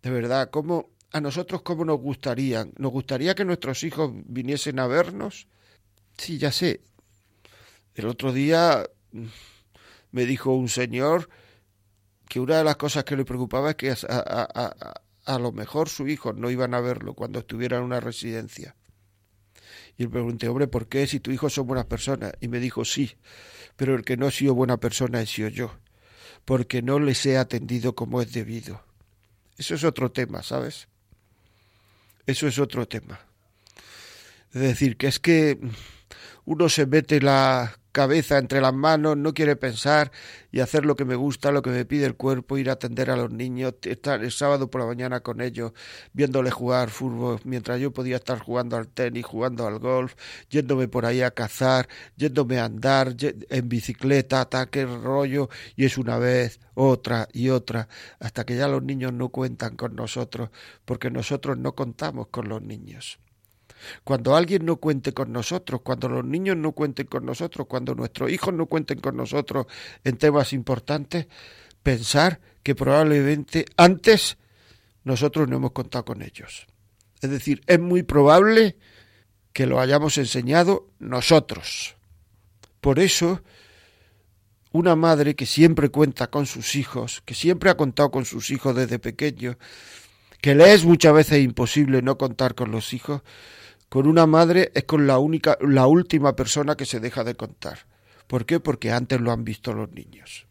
De verdad, ¿cómo a nosotros cómo nos gustaría? ¿Nos gustaría que nuestros hijos viniesen a vernos? Sí, ya sé. El otro día me dijo un señor que una de las cosas que le preocupaba es que a, lo mejor sus hijos no iban a verlo cuando estuviera en una residencia. Y le pregunté, hombre, ¿por qué si tus hijos son buenas personas? Y me dijo, sí, pero el que no ha sido buena persona he sido yo, porque no les he atendido como es debido. Eso es otro tema, ¿sabes? Eso es otro tema. Es decir, que es que uno se mete la cabeza entre las manos, no quiere pensar y hacer lo que me gusta, lo que me pide el cuerpo, ir a atender a los niños, estar el sábado por la mañana con ellos, viéndoles jugar fútbol, mientras yo podía estar jugando al tenis, jugando al golf, yéndome por ahí a cazar, yéndome a andar en bicicleta, ataque, rollo, y es una vez, otra y otra, hasta que ya los niños no cuentan con nosotros, porque nosotros no contamos con los niños. Cuando alguien no cuente con nosotros, cuando los niños no cuenten con nosotros, cuando nuestros hijos no cuenten con nosotros en temas importantes, pensar que probablemente antes nosotros no hemos contado con ellos. Es decir, es muy probable que lo hayamos enseñado nosotros. Por eso, una madre que siempre cuenta con sus hijos, que siempre ha contado con sus hijos desde pequeño, que le es muchas veces imposible no contar con los hijos, con una madre es con la única, la última persona que se deja de contar. ¿Por qué? Porque antes lo han visto los niños.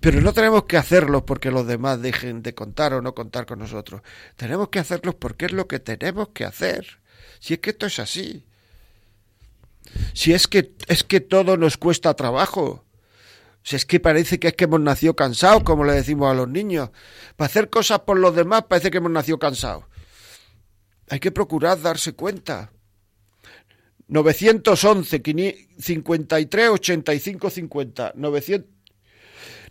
Pero no tenemos que hacerlo porque los demás dejen de contar o no contar con nosotros. Tenemos que hacerlos porque es lo que tenemos que hacer. Si es que esto es así. Si es que es que todo nos cuesta trabajo. Si es que parece que es que hemos nacido cansados, como le decimos a los niños. Para hacer cosas por los demás parece que hemos nacido cansados. Hay que procurar darse cuenta. 911 53 85 50 900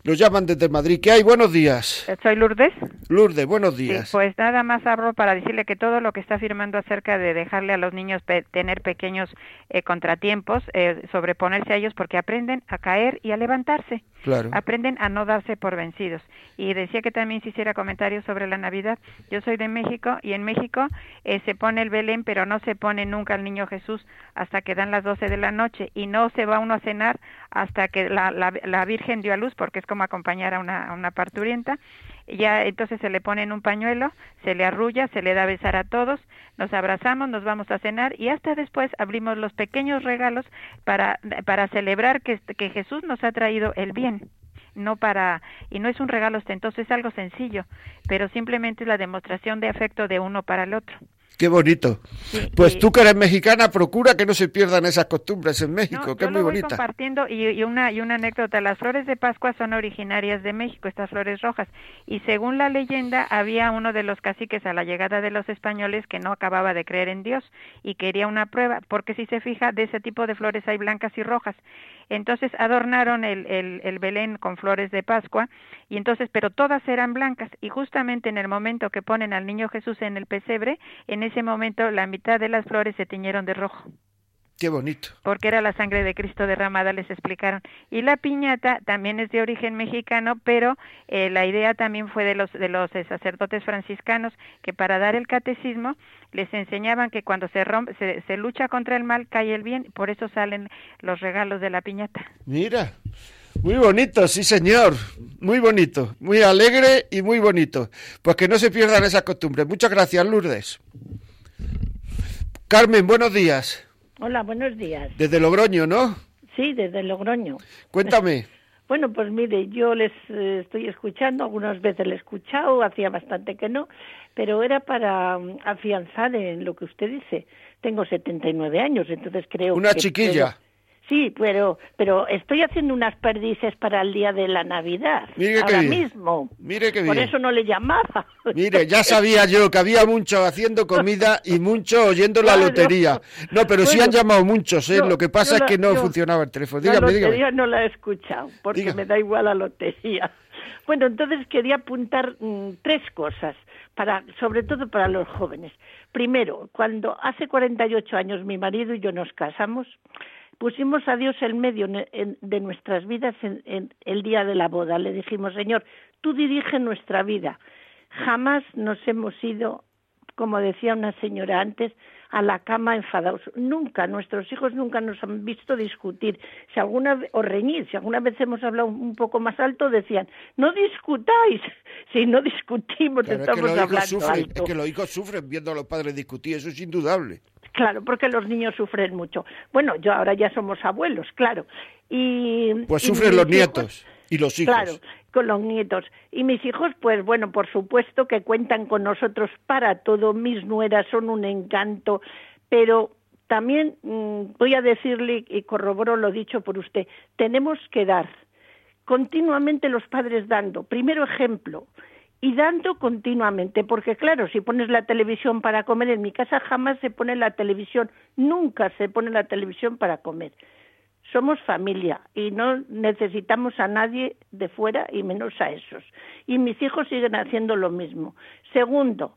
nos llaman desde Madrid. ¿Qué hay? Buenos días. Soy Lourdes. Lourdes, buenos Sí, días. pues nada más hablo para decirle que todo lo que está afirmando acerca de dejarle a los niños pe- tener pequeños eh, contratiempos, eh, sobreponerse a ellos porque aprenden a caer y a levantarse. Claro. Aprenden a no darse por vencidos. Y decía que también se hiciera comentarios sobre la Navidad. Yo soy de México y en México eh, se pone el Belén, pero no se pone nunca el niño Jesús hasta que dan las 12 de la noche y no se va uno a cenar hasta que la, la, la Virgen dio a luz, porque es como acompañar a una, una parturienta. Ya entonces se le pone en un pañuelo, se le arrulla, se le da a besar a todos, nos abrazamos, nos vamos a cenar y hasta después abrimos los pequeños regalos para, para celebrar que, que Jesús nos ha traído el bien no para y no es un regalo ostentoso, es algo sencillo, pero simplemente es la demostración de afecto de uno para el otro. Qué bonito. Sí, Pues y- tú que eres mexicana, procura que no se pierdan esas costumbres en México, No, que yo es muy lo voy bonita. compartiendo y, y una y una anécdota. Las flores de Pascua son originarias de México, estas flores rojas. Y según la leyenda, había uno de los caciques a la llegada de los españoles que no acababa de creer en Dios y quería una prueba, porque si se fija, de ese tipo de flores hay blancas y rojas. Entonces adornaron el, el, el Belén con flores de Pascua y entonces, pero todas eran blancas y justamente en el momento que ponen al niño Jesús en el pesebre, en ese momento la mitad de las flores se tiñeron de rojo Qué bonito. porque era la sangre de Cristo derramada, les explicaron. Y la piñata también es de origen mexicano, pero eh, la idea también fue de los de los eh, sacerdotes franciscanos que para dar el catecismo les enseñaban que cuando se, rompe, se se lucha contra el mal cae el bien, por eso salen los regalos de la piñata. Mira. Muy bonito, sí señor. Muy bonito. Muy alegre y muy bonito. Pues que no se pierdan esas costumbres. Muchas gracias, Lourdes. Carmen, buenos días. Hola, buenos días. Desde Logroño, ¿no? Sí, desde Logroño. Cuéntame. Bueno, pues mire, yo les eh, estoy escuchando, algunas veces le he escuchado, hacía bastante que no, pero era para mm, afianzar en lo que usted dice. Tengo 79 años, entonces creo Una que chiquilla. puedo- Sí, pero pero estoy haciendo unas perdices para el día de la Navidad. Mire ahora bien. mismo. Mire qué Por eso no le llamaba. Mire, ya sabía yo que había muchos haciendo comida y muchos oyendo la lotería. No, pero sí Bueno, han llamado muchos, ¿eh? yo- Lo que pasa es la- que no yo- funcionaba el teléfono. la Dígame, lotería dígame. no la he escuchado, porque Dígame. me da igual la lotería. Bueno, entonces quería apuntar mm, tres cosas, para, sobre todo para los jóvenes. Primero, cuando hace 48 años mi marido y yo nos casamos, pusimos a Dios en medio de nuestras vidas en el día de la boda. Le dijimos, Señor, tú dirige nuestra vida. Jamás nos hemos ido, como decía una señora antes, a la cama enfadados. Nunca, nuestros hijos nunca nos han visto discutir. Si alguna o reñir, si alguna vez hemos hablado un poco más alto, decían, no discutáis. Si no discutimos, Claro, es que estamos hablando sufren, alto. es que los hijos sufren viendo a los padres discutir, eso es indudable. Claro, porque los niños sufren mucho. Bueno, yo ahora ya somos abuelos, claro. Y Pues sufren los hijos- nietos y los hijos. Claro, con los nietos. Y mis hijos, pues bueno, por supuesto que cuentan con nosotros para todo. Mis nueras son un encanto, pero también mm, voy a decirle, y corroboro lo dicho por usted, tenemos que dar continuamente los padres dando. Primero ejemplo. Y dando continuamente, porque claro, si pones la televisión para comer, en mi casa jamás se pone la televisión, nunca se pone la televisión para comer somos familia y no necesitamos a nadie de fuera y menos a esos. Y mis hijos siguen haciendo lo mismo. Segundo,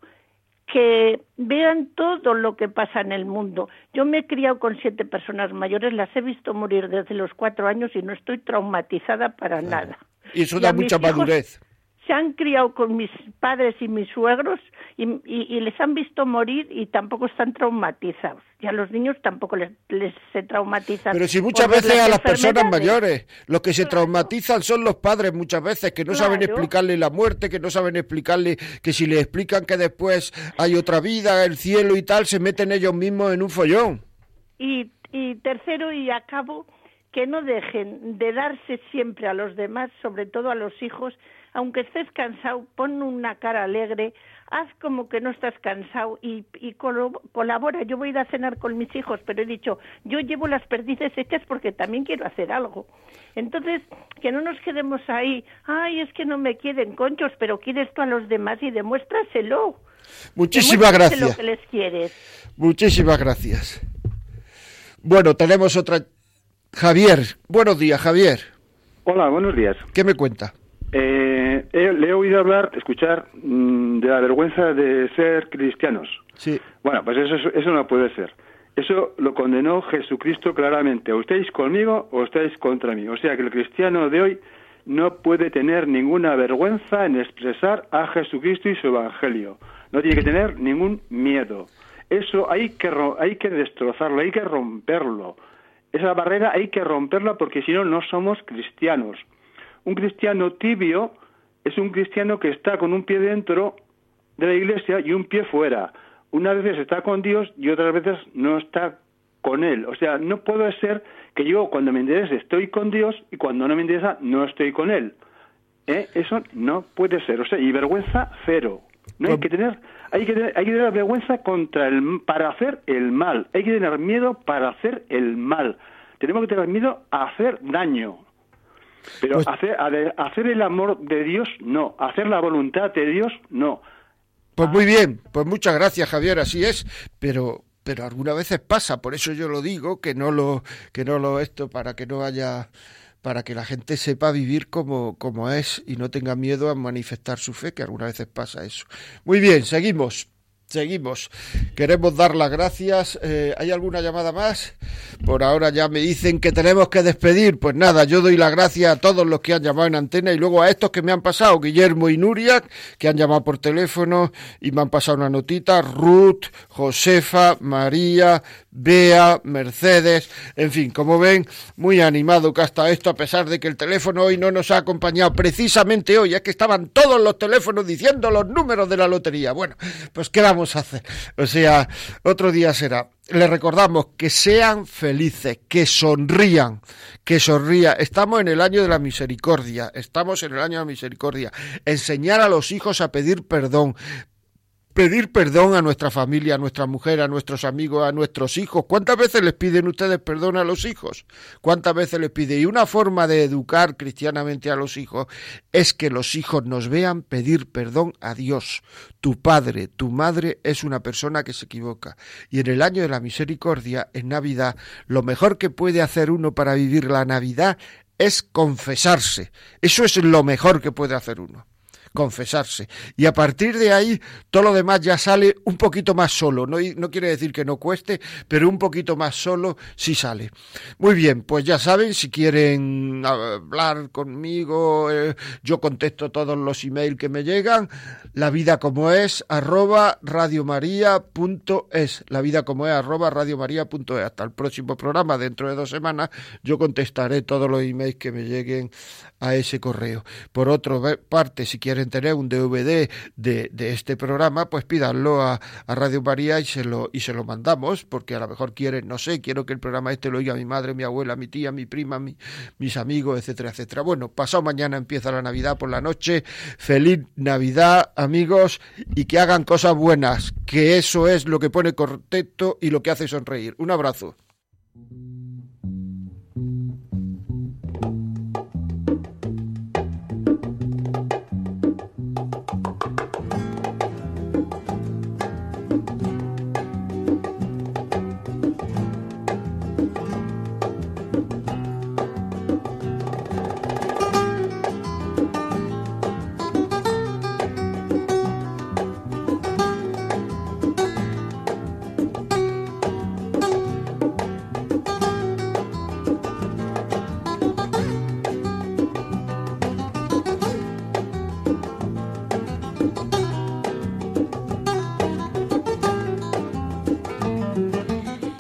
que vean todo lo que pasa en el mundo. Yo me he criado con siete personas mayores, las he visto morir desde los cuatro años y no estoy traumatizada para nada. Y eso Y da mucha hijos- madurez. Se han criado con mis padres y mis suegros y, y- y les han visto morir y tampoco están traumatizados. Y a los niños tampoco les, les se traumatizan. Pero si muchas veces a las personas mayores, los que se traumatizan son los padres muchas veces, que no saben explicarle la muerte, que no saben explicarle que si le explican que después hay otra vida, el cielo y tal, se meten ellos mismos en un follón. Y, y tercero, y acabo, que no dejen de darse siempre a los demás, sobre todo a los hijos, aunque estés cansado, pon una cara alegre, haz como que no estás cansado y, colabora. Yo voy a ir a cenar con mis hijos, pero he dicho, yo llevo las perdices hechas porque también quiero hacer algo. Entonces, que no nos quedemos ahí, ay, es que no me quieren conchos, pero quieres tú a los demás y demuéstraselo. Muchísimas Demuéstraselo gracias. que les quieres. Muchísimas gracias. Bueno, tenemos otra. Javier, buenos días, Javier. Hola, buenos días. ¿Qué me cuenta? Eh, he- le he oído hablar, escuchar mm, de la vergüenza de ser cristianos. Sí. Bueno, pues eso, eso no puede ser. Eso lo condenó Jesucristo claramente. O estáis conmigo o estáis contra mí. O sea que el cristiano de hoy no puede tener ninguna vergüenza en expresar a Jesucristo y su evangelio. No tiene que tener ningún miedo. Eso hay que, hay que destrozarlo, hay que romperlo. Esa barrera hay que romperla porque si no, no somos cristianos. Un cristiano tibio es un cristiano que está con un pie dentro de la iglesia y un pie fuera. Unas veces está con Dios y otras veces no está con Él. O sea, no puede ser que yo cuando me interese estoy con Dios y cuando no me interesa no estoy con Él. ¿Eh? Eso no puede ser. O sea, y vergüenza cero. No hay que tener, hay que tener, hay que tener vergüenza contra el, para hacer el mal. Hay que tener miedo para hacer el mal. Tenemos que tener miedo a hacer daño. Pero Pues- hacer, hacer el amor de Dios, no. Hacer la voluntad de Dios, no. Pues muy bien, pues muchas gracias, Javier, así es, pero pero algunas veces pasa, por eso yo lo digo, que no lo que no lo esto para que no haya para que la gente sepa vivir como, como es y no tenga miedo a manifestar su fe, que algunas veces pasa eso. Muy bien, seguimos. Seguimos. Queremos dar las gracias. Eh, ¿Hay alguna llamada más? Por ahora ya me dicen que tenemos que despedir. Pues nada, yo doy las gracias a todos los que han llamado en antena y luego a estos que me han pasado, Guillermo y Nuria, que han llamado por teléfono y me han pasado una notita, Ruth, Josefa, María, Bea, Mercedes, en fin, como ven, muy animado que hasta esto, a pesar de que el teléfono hoy no nos ha acompañado precisamente hoy, es que estaban todos los teléfonos diciendo los números de la lotería. Bueno, pues ¿qué vamos a hacer? O sea, otro día será. Les recordamos que sean felices, que sonrían, que sonría. Estamos en el año de la misericordia, estamos en el año de la misericordia. Enseñar a los hijos a pedir perdón, pedir perdón a nuestra familia, a nuestra mujer, a nuestros amigos, a nuestros hijos. ¿Cuántas veces les piden ustedes perdón a los hijos? ¿Cuántas veces les pide? Y una forma de educar cristianamente a los hijos es que los hijos nos vean pedir perdón a Dios. Tu padre, tu madre es una persona que se equivoca. Y en el año de la misericordia, en Navidad, lo mejor que puede hacer uno para vivir la Navidad es confesarse. Eso es lo mejor que puede hacer uno confesarse. Y a partir de ahí, todo lo demás ya sale un poquito más solo. No, no quiere decir que no cueste, pero un poquito más solo sí sale. Muy bien, pues ya saben, si quieren hablar conmigo, eh, yo contesto todos los emails que me llegan. La vida como es, arroba radiomaria.es. La vida como es, arroba radiomaria.es. Hasta el próximo programa, dentro de dos semanas, yo contestaré todos los emails que me lleguen a ese correo. Por otra parte, si tener un DVD de, este programa, pues pídanlo a, Radio María y se lo y se lo mandamos, porque a lo mejor quieren, no sé, quiero que el programa este lo oiga mi madre, mi abuela, mi tía, mi prima, mi, mis amigos, etcétera, etcétera. Bueno, pasado mañana empieza la Navidad por la noche. Feliz Navidad, amigos, y que hagan cosas buenas, que eso es lo que pone contento y lo que hace sonreír. Un abrazo.